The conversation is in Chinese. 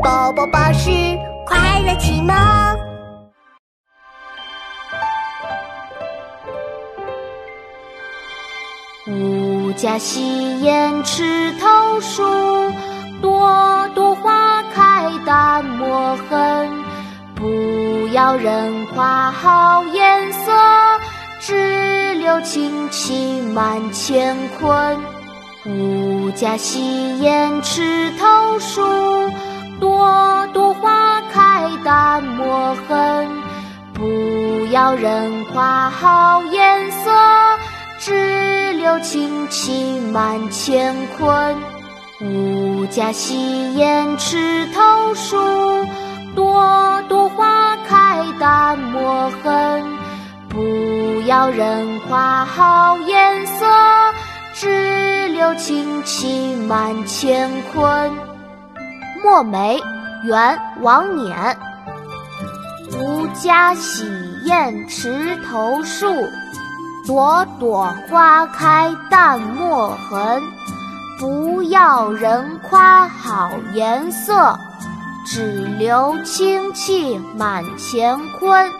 宝宝巴士快乐启蒙。吾家溪沿池头树，朵朵花开淡墨痕。不要人夸好颜色，只留清气满乾坤。吾家溪沿池头树，淡墨痕。不要人夸好颜色，只留清气满乾坤。吾家溪沿池头树，朵朵花开淡墨痕。不要人夸好颜色，只留清气满乾坤。墨梅，元·王冕。吾家洗砚池头树，朵朵花开淡墨痕。不要人夸好颜色，只留清气满乾坤。